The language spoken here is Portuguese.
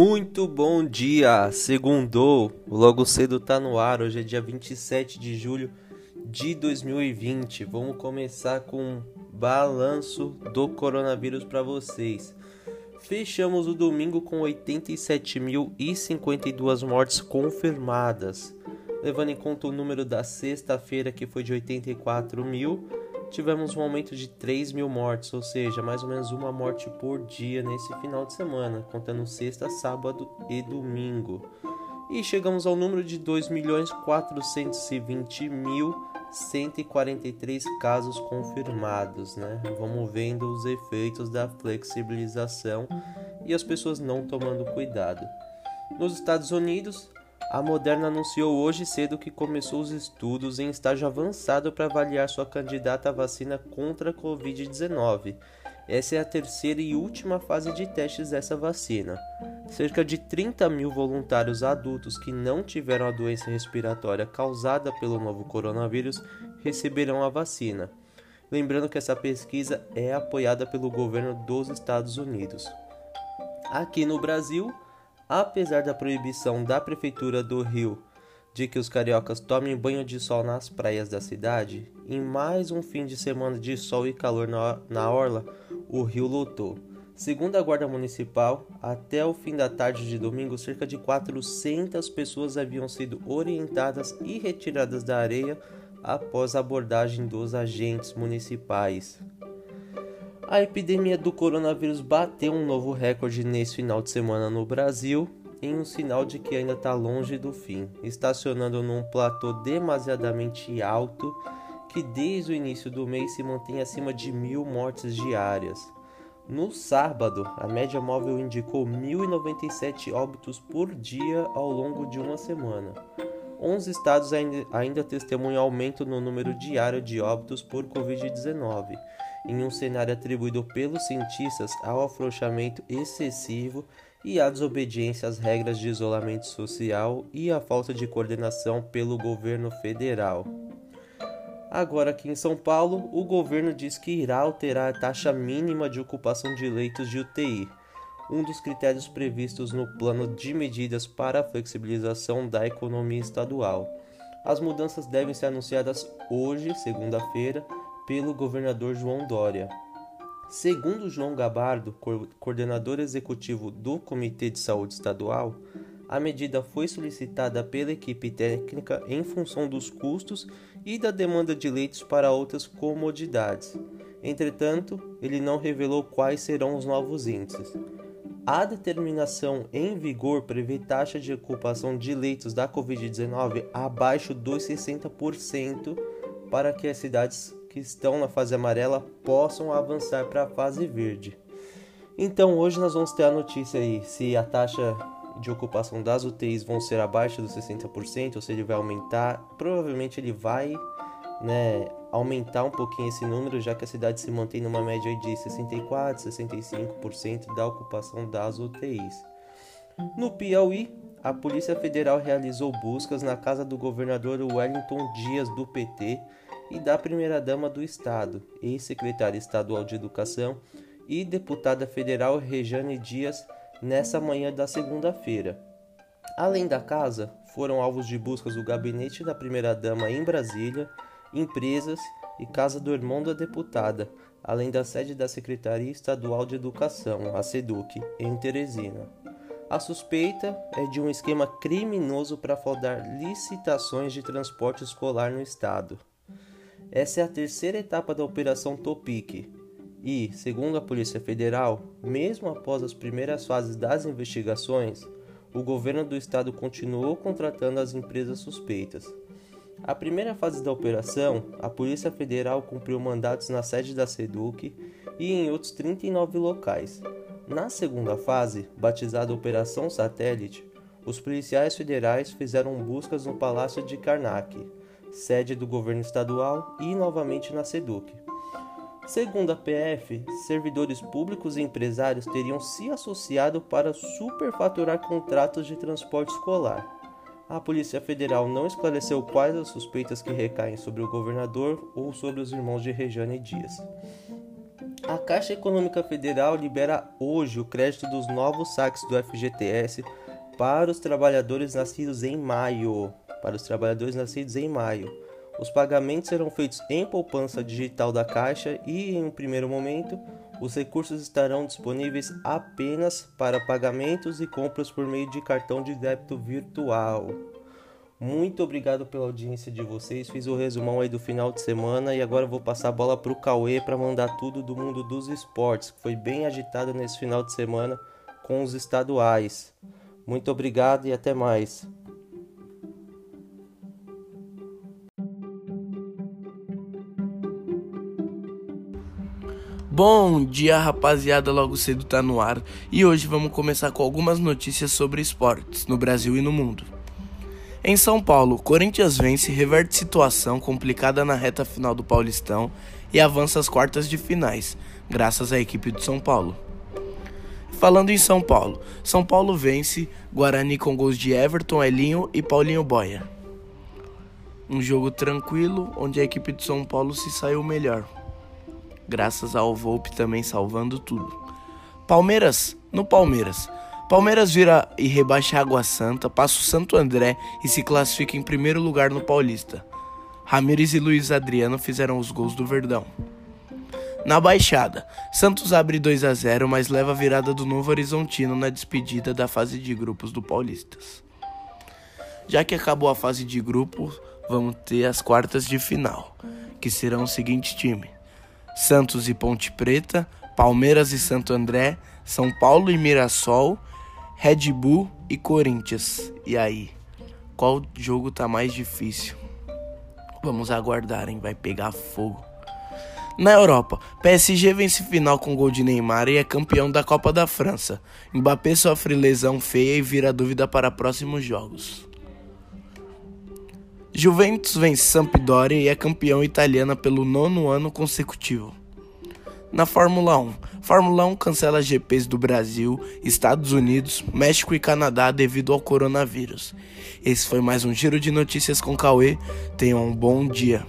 Muito bom dia, segundou, logo cedo tá no ar, hoje é dia 27 de julho de 2020. Vamos começar com um balanço do coronavírus para vocês. Fechamos o domingo com 87.052 mortes confirmadas, levando em conta o número da sexta-feira que foi de 84 mil tivemos um aumento de 3 mil mortes, ou seja, mais ou menos uma morte por dia nesse final de semana, contando sexta, sábado e domingo. E chegamos ao número de 2.420.143 casos confirmados, né? Vamos vendo os efeitos da flexibilização e as pessoas não tomando cuidado. Nos Estados Unidos, a Moderna anunciou hoje cedo que começou os estudos em estágio avançado para avaliar sua candidata à vacina contra a Covid-19. Essa é a terceira e última fase de testes dessa vacina. Cerca de 30 mil voluntários adultos que não tiveram a doença respiratória causada pelo novo coronavírus receberão a vacina. Lembrando que essa pesquisa é apoiada pelo governo dos Estados Unidos. Aqui no Brasil, Apesar da proibição da Prefeitura do Rio de que os cariocas tomem banho de sol nas praias da cidade, em mais um fim de semana de sol e calor na orla, o rio lotou. Segundo a Guarda Municipal, até o fim da tarde de domingo, cerca de 400 pessoas haviam sido orientadas e retiradas da areia após a abordagem dos agentes municipais. A epidemia do coronavírus bateu um novo recorde nesse final de semana no Brasil, em um sinal de que ainda está longe do fim, estacionando num platô demasiadamente alto que desde o início do mês se mantém acima de mil mortes diárias. No sábado, a média móvel indicou 1.097 óbitos por dia ao longo de uma semana. 11 estados ainda, testemunham aumento no número diário de óbitos por Covid-19 em um cenário atribuído pelos cientistas ao afrouxamento excessivo e à desobediência às regras de isolamento social e à falta de coordenação pelo governo federal. Agora, aqui em São Paulo, o governo diz que irá alterar a taxa mínima de ocupação de leitos de UTI, um dos critérios previstos no plano de medidas para a flexibilização da economia estadual. As mudanças devem ser anunciadas hoje, segunda-feira, pelo governador João Dória. Segundo João Gabardo, coordenador executivo do Comitê de Saúde Estadual, a medida foi solicitada pela equipe técnica em função dos custos e da demanda de leitos para outras comodidades. Entretanto, ele não revelou quais serão os novos índices. A determinação em vigor prevê taxa de ocupação de leitos da Covid-19 abaixo dos 60% para que as cidades que estão na fase amarela possam avançar para a fase verde. Então hoje nós vamos ter a notícia aí se a taxa de ocupação das UTIs vão ser abaixo dos 60% ou se ele vai aumentar. Provavelmente ele vai né, aumentar um pouquinho esse número, já que a cidade se mantém numa média de 64, 65% da ocupação das UTIs. No Piauí, a Polícia Federal realizou buscas na casa do governador Wellington Dias do PT e da primeira-dama do Estado, ex-secretária estadual de Educação e deputada federal Rejane Dias nessa manhã da segunda-feira. Além da casa, foram alvos de buscas o gabinete da primeira-dama em Brasília, empresas e casa do irmão da deputada, além da sede da Secretaria Estadual de Educação, a SEDUC, em Teresina. A suspeita é de um esquema criminoso para fraudar licitações de transporte escolar no estado. Essa é a terceira etapa da Operação Topic e, segundo a Polícia Federal, mesmo após as primeiras fases das investigações, o governo do estado continuou contratando as empresas suspeitas. A primeira fase da operação, a Polícia Federal cumpriu mandatos na sede da SEDUC e em outros 39 locais. Na segunda fase, batizada Operação Satélite, os policiais federais fizeram buscas no Palácio de Karnak, sede do governo estadual, e novamente na SEDUC. Segundo a PF, servidores públicos e empresários teriam se associado para superfaturar contratos de transporte escolar. A Polícia Federal não esclareceu quais as suspeitas que recaem sobre o governador ou sobre os irmãos de Rejane Dias. A Caixa Econômica Federal libera hoje o crédito dos novos saques do FGTS para os trabalhadores nascidos em maio. Para os trabalhadores nascidos em maio. Os pagamentos serão feitos em poupança digital da Caixa e, em um primeiro momento, os recursos estarão disponíveis apenas para pagamentos e compras por meio de cartão de débito virtual. Muito obrigado pela audiência de vocês. Fiz o resumão aí do final de semana e agora vou passar a bola para o Cauê para mandar tudo do mundo dos esportes, que foi bem agitado nesse final de semana com os estaduais. Muito obrigado e até mais. Bom dia, rapaziada. Logo cedo tá no ar e hoje vamos começar com algumas notícias sobre esportes no Brasil e no mundo. Em São Paulo, Corinthians vence, reverte situação complicada na reta final do Paulistão e avança às quartas de finais, graças à equipe de São Paulo. Falando em São Paulo, São Paulo vence Guarani com gols de Everton, Elinho e Paulinho Boia. Um jogo tranquilo, onde a equipe de São Paulo se saiu melhor, graças ao Volpe também salvando tudo. Palmeiras, no Palmeiras, Palmeiras vira e rebaixa Água Santa, passa o Santo André e se classifica em primeiro lugar no Paulista. Ramires e Luiz Adriano fizeram os gols do Verdão. Na Baixada, Santos abre 2 a 0, mas leva a virada do Novo Horizontino na despedida da fase de grupos do Paulistas. Já que acabou a fase de grupos, vamos ter as quartas de final, que serão o seguinte time: Santos e Ponte Preta, Palmeiras e Santo André, São Paulo e Mirassol Red Bull e Corinthians. E aí, qual jogo tá mais difícil? Vamos aguardar, hein? Vai pegar fogo. Na Europa, PSG vence final com gol de Neymar e é campeão da Copa da França. Mbappé sofre lesão feia e vira dúvida para próximos jogos. Juventus vence Sampdoria e é campeão italiana pelo nono ano consecutivo. Na Fórmula 1, Fórmula 1 cancela GPs do Brasil, Estados Unidos, México e Canadá devido ao coronavírus. Esse foi mais um giro de notícias com Cauê. Tenham um bom dia.